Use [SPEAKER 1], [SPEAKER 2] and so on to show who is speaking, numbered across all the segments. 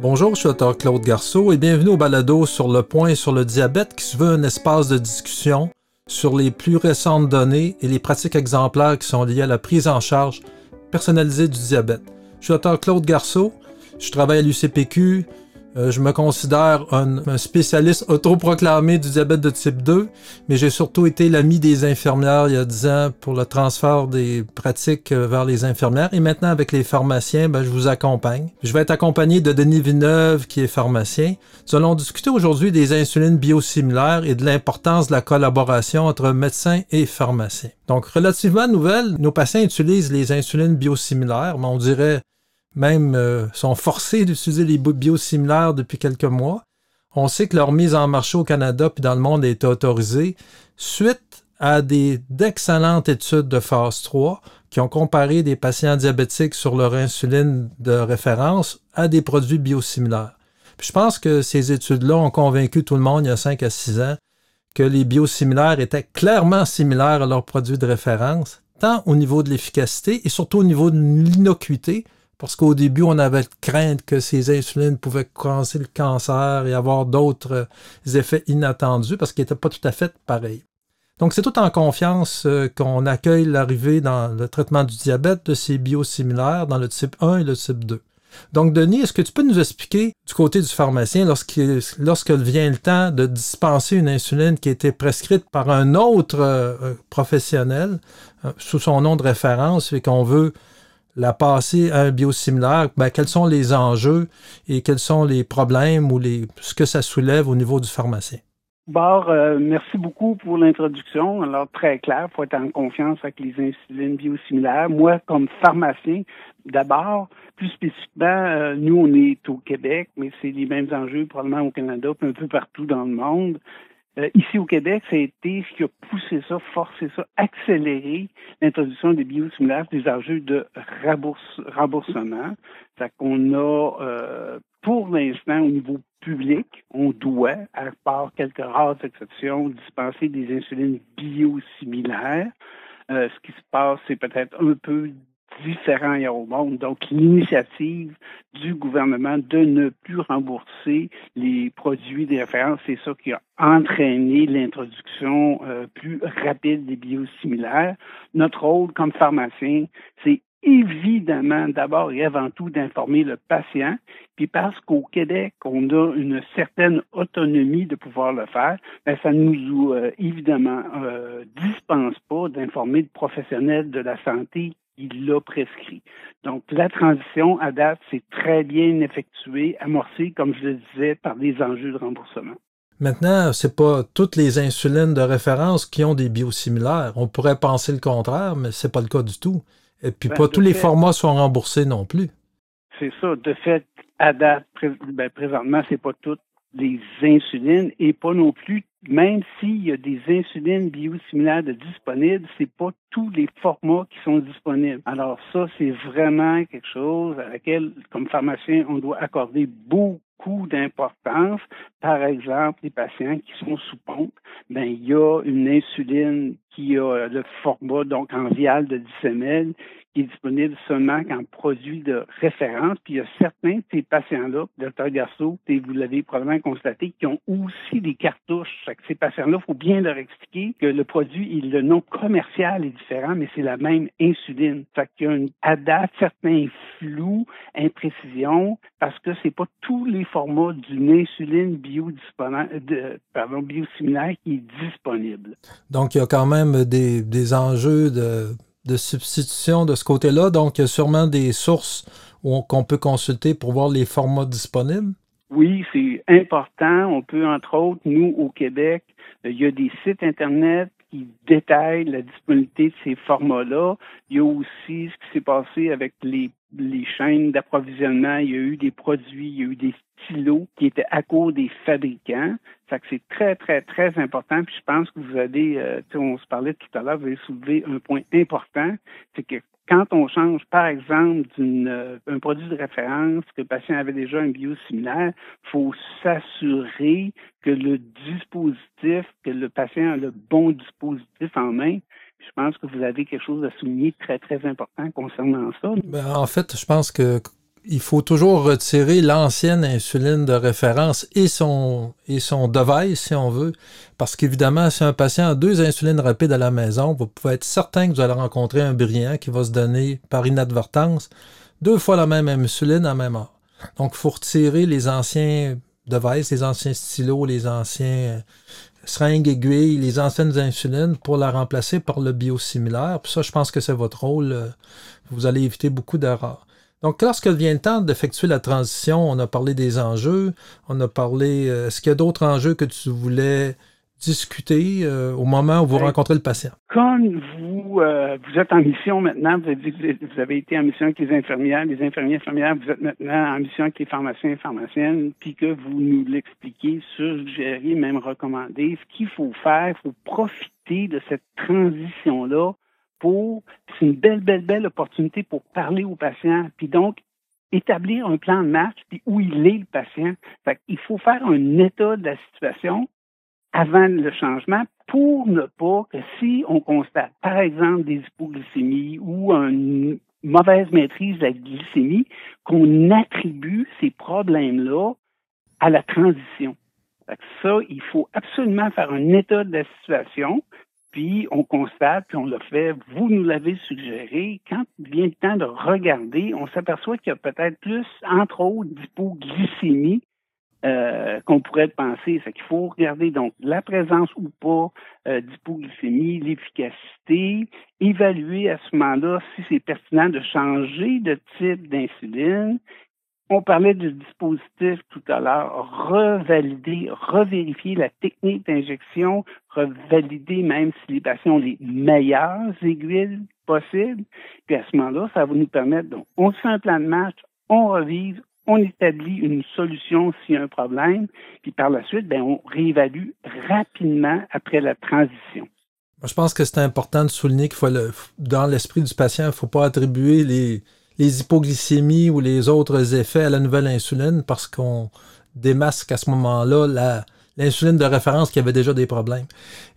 [SPEAKER 1] Bonjour, je suis Dr Claude Garceau et bienvenue au balado sur le point sur le diabète qui se veut un espace de discussion sur les plus récentes données et les pratiques exemplaires qui sont liées à la prise en charge personnalisée du diabète. Je suis Dr Claude Garceau, je travaille à l'UCPQ, euh, je me considère un, spécialiste autoproclamé du diabète de type 2, mais j'ai surtout été l'ami des infirmières il y a 10 ans pour le transfert des pratiques euh, vers les infirmières. Et maintenant, avec les pharmaciens, ben, je vous accompagne. Je vais être accompagné de Denis Villeneuve, qui est pharmacien. Nous allons discuter aujourd'hui des insulines biosimilaires et de l'importance de la collaboration entre médecins et pharmaciens. Donc, relativement nouvelle, nos patients utilisent les insulines biosimilaires, mais on dirait même euh, sont forcés d'utiliser les biosimilaires depuis quelques mois. On sait que leur mise en marché au Canada puis dans le monde est autorisée suite à des d'excellentes études de phase 3 qui ont comparé des patients diabétiques sur leur insuline de référence à des produits biosimilaires. je pense que ces études-là ont convaincu tout le monde il y a 5 à 6 ans que les biosimilaires étaient clairement similaires à leurs produits de référence, tant au niveau de l'efficacité et surtout au niveau de l'innocuité, parce qu'au début, on avait crainte que ces insulines pouvaient causer le cancer et avoir d'autres euh, effets inattendus parce qu'ils n'étaient pas tout à fait pareils. Donc, c'est tout en confiance euh, qu'on accueille l'arrivée dans le traitement du diabète de ces biosimilaires dans le type 1 et le type 2. Donc, Denis, est-ce que tu peux nous expliquer du côté du pharmacien, lorsque vient le temps de dispenser une insuline qui a été prescrite par un autre euh, professionnel sous son nom de référence et qu'on veut la passer à un biosimilaire, ben, quels sont les enjeux et quels sont les problèmes ou les, ce que ça soulève au niveau du pharmacien?
[SPEAKER 2] Bar, euh, merci beaucoup pour l'introduction. Alors, très clair, il faut être en confiance avec les insulines biosimilaires. Moi, comme pharmacien, d'abord, plus spécifiquement, euh, nous, on est au Québec, mais c'est les mêmes enjeux probablement au Canada, puis un peu partout dans le monde. Euh, ici au Québec, ça a été ce qui a poussé ça, forcé ça, accéléré l'introduction des biosimilaires, des enjeux de remboursement. C'est qu'on a, euh, pour l'instant, au niveau public, on doit, à part quelques rares exceptions, dispenser des insulines biosimilaires. Euh, ce qui se passe, c'est peut-être un peu différents ailleurs au monde. Donc, l'initiative du gouvernement de ne plus rembourser les produits de référence, c'est ça qui a entraîné l'introduction euh, plus rapide des biosimilaires. Notre rôle comme pharmacien, c'est évidemment d'abord et avant tout d'informer le patient, puis parce qu'au Québec, on a une certaine autonomie de pouvoir le faire, ben, ça nous euh, évidemment euh, dispense pas d'informer le professionnel de la santé il l'a prescrit. Donc, la transition à date, c'est très bien effectuée, amorcée, comme je le disais, par des enjeux de remboursement.
[SPEAKER 1] Maintenant, c'est pas toutes les insulines de référence qui ont des biosimilaires. On pourrait penser le contraire, mais c'est pas le cas du tout. Et puis, ben, pas tous les formats sont remboursés non plus.
[SPEAKER 2] C'est ça. De fait, à date, ben, présentement, c'est pas toutes les insulines et pas non plus, même s'il y a des insulines biosimilaires de disponibles, c'est pas tous les formats qui sont disponibles. Alors ça, c'est vraiment quelque chose à laquelle, comme pharmacien, on doit accorder beaucoup d'importance. Par exemple, les patients qui sont sous pompe, ben il y a une insuline qui a le format donc en vial de 10 ml est disponible seulement qu'en produit de référence. Puis il y a certains de ces patients-là, Dr Garceau, vous l'avez probablement constaté, qui ont aussi des cartouches. Que ces patients-là, il faut bien leur expliquer que le produit, le nom commercial est différent, mais c'est la même insuline. Fait qu'il y a une, à certains flous, imprécisions, parce que c'est pas tous les formats d'une insuline biosimilaire qui est disponible.
[SPEAKER 1] Donc, il y a quand même des, des enjeux de de substitution de ce côté-là. Donc, il y a sûrement des sources qu'on peut consulter pour voir les formats disponibles.
[SPEAKER 2] Oui, c'est important. On peut, entre autres, nous, au Québec, il y a des sites Internet qui détaillent la disponibilité de ces formats-là. Il y a aussi ce qui s'est passé avec les, les chaînes d'approvisionnement. Il y a eu des produits, il y a eu des stylos qui étaient à cause des fabricants. Ça que c'est très, très, très important. Puis je pense que vous avez, euh, on se parlait tout à l'heure, vous avez soulevé un point important, c'est que quand on change, par exemple, d'un euh, produit de référence, que le patient avait déjà un biosimilaire, il faut s'assurer que le dispositif, que le patient a le bon dispositif en main. Pense que vous avez quelque chose à souligner très, très important concernant ça?
[SPEAKER 1] Ben, en fait, je pense que il faut toujours retirer l'ancienne insuline de référence et son, et son device, si on veut. Parce qu'évidemment, si un patient a deux insulines rapides à la maison, vous pouvez être certain que vous allez rencontrer un brillant qui va se donner par inadvertance deux fois la même insuline à même heure. Donc, il faut retirer les anciens devices, les anciens stylos, les anciens seringues aiguilles, les anciennes insulines pour la remplacer par le biosimilaire. Puis ça, je pense que c'est votre rôle. Euh, vous allez éviter beaucoup d'erreurs. Donc, lorsque vient le temps d'effectuer la transition, on a parlé des enjeux, on a parlé, euh, est-ce qu'il y a d'autres enjeux que tu voulais discuter euh, au moment où vous rencontrez le patient?
[SPEAKER 2] Quand vous, euh, vous êtes en mission maintenant, vous avez dit que vous avez été en mission avec les infirmières, les infirmiers infirmières, vous êtes maintenant en mission avec les pharmaciens et pharmaciennes, puis que vous nous l'expliquez, suggérez, même recommandez, ce qu'il faut faire, il faut profiter de cette transition-là pour, c'est une belle, belle, belle opportunité pour parler au patient, puis donc établir un plan de match, puis où il est le patient. Fait il faut faire un état de la situation avant le changement pour ne pas que si on constate, par exemple, des hypoglycémies ou une mauvaise maîtrise de la glycémie, qu'on attribue ces problèmes-là à la transition. ça, il faut absolument faire un état de la situation, puis on constate, puis on l'a fait, vous nous l'avez suggéré, quand vient le temps de regarder, on s'aperçoit qu'il y a peut-être plus, entre autres, d'hypoglycémie euh, qu'on pourrait penser. C'est qu'il faut regarder donc la présence ou pas euh, d'hypoglycémie, l'efficacité, évaluer à ce moment-là si c'est pertinent de changer de type d'insuline on parlait du dispositif tout à l'heure, revalider, revérifier la technique d'injection, revalider même si les patients ont les meilleures aiguilles possibles. Puis à ce moment-là, ça va nous permettre, donc, on fait un plan de match, on revise, on établit une solution s'il y a un problème, puis par la suite, ben, on réévalue rapidement après la transition.
[SPEAKER 1] Je pense que c'est important de souligner qu'il faut, dans l'esprit du patient, il ne faut pas attribuer les, hypoglycémies ou les autres effets à la nouvelle insuline parce qu'on démasque à ce moment-là l'insuline de référence qui avait déjà des problèmes.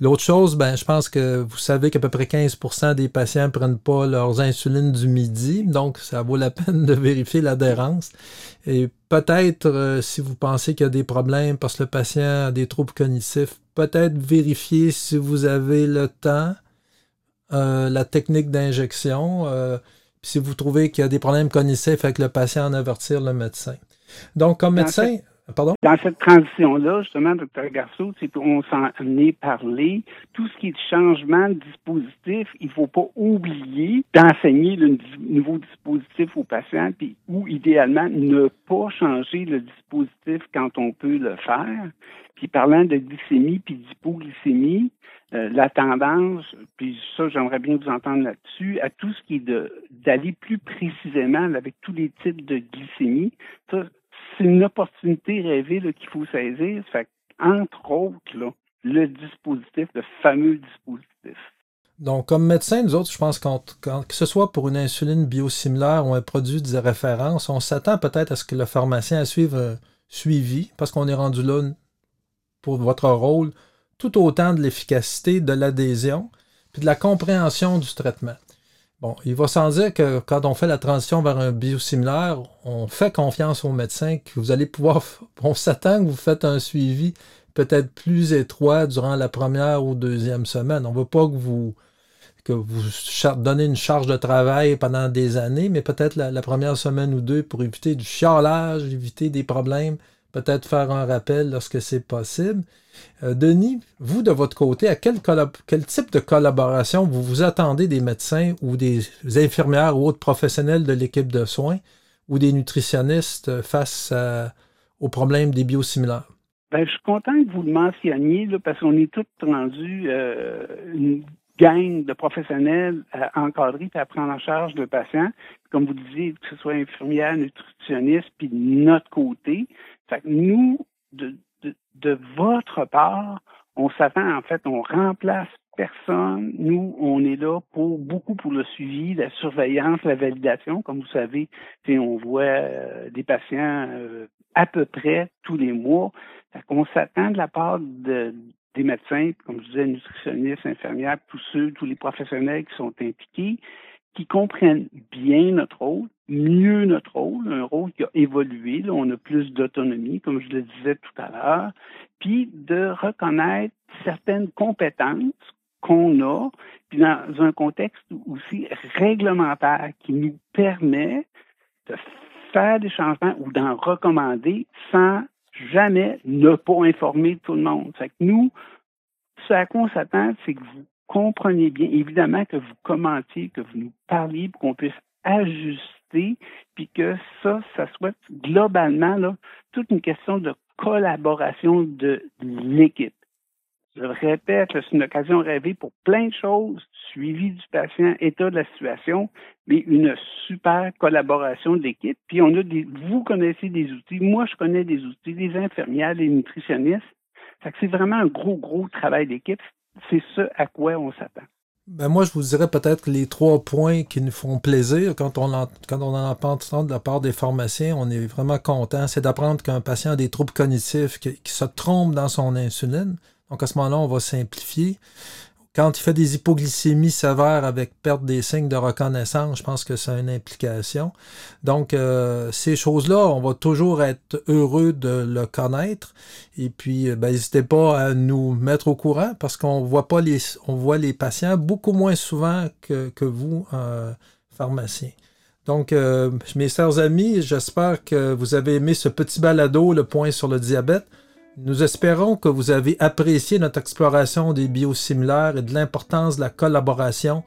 [SPEAKER 1] L'autre chose, ben, je pense que vous savez qu'à peu près 15% des patients ne prennent pas leurs insulines du midi, donc ça vaut la peine de vérifier l'adhérence. Et peut-être, euh, si vous pensez qu'il y a des problèmes parce que le patient a des troubles cognitifs, peut-être vérifier si vous avez le temps, euh, la technique d'injection. Euh, si vous trouvez qu'il y a des problèmes cognitifs avec le patient, en avertir le médecin. Donc, comme médecin,
[SPEAKER 2] Dans cette transition-là, justement, Dr. Garceau, qu'on s'en est parlé. Tout ce qui est changement de dispositif, il ne faut pas oublier d'enseigner le nouveau dispositif au patient, puis ou idéalement ne pas changer le dispositif quand on peut le faire. Puis parlant de glycémie puis d'hypoglycémie, euh, la tendance, puis ça, j'aimerais bien vous entendre là-dessus, à tout ce qui est d'aller plus précisément avec tous les types de glycémie. Ça, c'est une opportunité rêvée qu'il faut saisir. Fait entre autres, le dispositif, le fameux dispositif.
[SPEAKER 1] Donc, comme médecin, nous autres, je pense que que ce soit pour une insuline biosimilaire ou un produit de référence, on s'attend peut-être à ce que le pharmacien suive un suivi, parce qu'on est rendu là pour votre rôle, tout autant de l'efficacité, de l'adhésion, puis de la compréhension du traitement. Bon, il va sans dire que quand on fait la transition vers un biosimilaire, on fait confiance au médecin que vous allez pouvoir, on s'attend que vous faites un suivi peut-être plus étroit durant la première ou deuxième semaine. On ne veut pas que vous que vous donnez une charge de travail pendant des années, mais peut-être la, la, première semaine ou deux pour éviter du chialage, éviter des problèmes, peut-être faire un rappel lorsque c'est possible. Euh, Denis, vous de votre côté, à quel, type de collaboration vous vous attendez des médecins ou des infirmières ou autres professionnels de l'équipe de soins ou des nutritionnistes face aux problèmes des biosimilaires?
[SPEAKER 2] Ben, je suis content que vous le mentionniez parce qu'on est tous rendus euh, gang de professionnels à encadrer et à prendre en charge le patient. Comme vous disiez, que ce soit infirmière, nutritionniste, puis de notre côté. Fait que nous, de, de votre part, on s'attend, en fait, on remplace personne. Nous, on est là pour beaucoup pour le suivi, la surveillance, la validation. Comme vous savez, on voit euh, des patients euh, à peu près tous les mois. On s'attend de la part de, des médecins, comme je disais, nutritionnistes, infirmières, tous ceux, tous les professionnels qui sont impliqués, qui comprennent bien notre rôle, mieux notre rôle, un rôle qui a évolué, on a plus d'autonomie, comme je le disais tout à l'heure, puis de reconnaître certaines compétences qu'on a, puis dans un contexte aussi réglementaire qui nous permet de faire des changements ou d'en recommander sans jamais ne pas informer tout le monde. Fait que nous, ce à quoi on s'attend, c'est que vous compreniez bien, évidemment que vous commentiez, que vous nous parliez pour qu'on puisse ajuster, puis que ça, ça soit globalement là, toute une question de collaboration de l'équipe. Je répète, c'est une occasion rêvée pour plein de choses, suivi du patient, état de la situation, mais une super collaboration de l'équipe. Puis on a des, vous connaissez des outils, moi je connais des outils, des infirmières, des nutritionnistes. Que c'est vraiment un gros, gros travail d'équipe. C'est ce à quoi on s'attend.
[SPEAKER 1] Ben moi, je vous dirais peut-être les trois points qui nous font plaisir quand on, en, quand on en entend de la part des pharmaciens. On est vraiment content. C'est d'apprendre qu'un patient a des troubles cognitifs, qui se trompe dans son insuline. Donc à ce moment-là, on va simplifier. Quand il fait des hypoglycémies sévères avec perte des signes de reconnaissance, je pense que c'est une implication. Donc, euh, ces choses-là, on va toujours être heureux de le connaître. Et puis, euh, ben, n'hésitez pas à nous mettre au courant parce qu'on voit les, patients beaucoup moins souvent que, vous, euh, pharmacien. Donc, euh, mes chers amis, j'espère que vous avez aimé ce petit balado, le point sur le diabète. Nous espérons que vous avez apprécié notre exploration des biosimilaires et de l'importance de la collaboration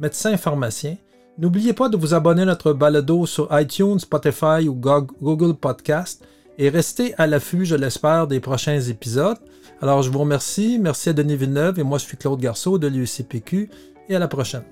[SPEAKER 1] médecin-pharmacien. N'oubliez pas de vous abonner à notre balado sur iTunes, Spotify ou Google Podcast et restez à l'affût, je l'espère, des prochains épisodes. Alors, je vous remercie. Merci à Denis Villeneuve et moi, je suis Claude Garceau de l'UCPQ et à la prochaine.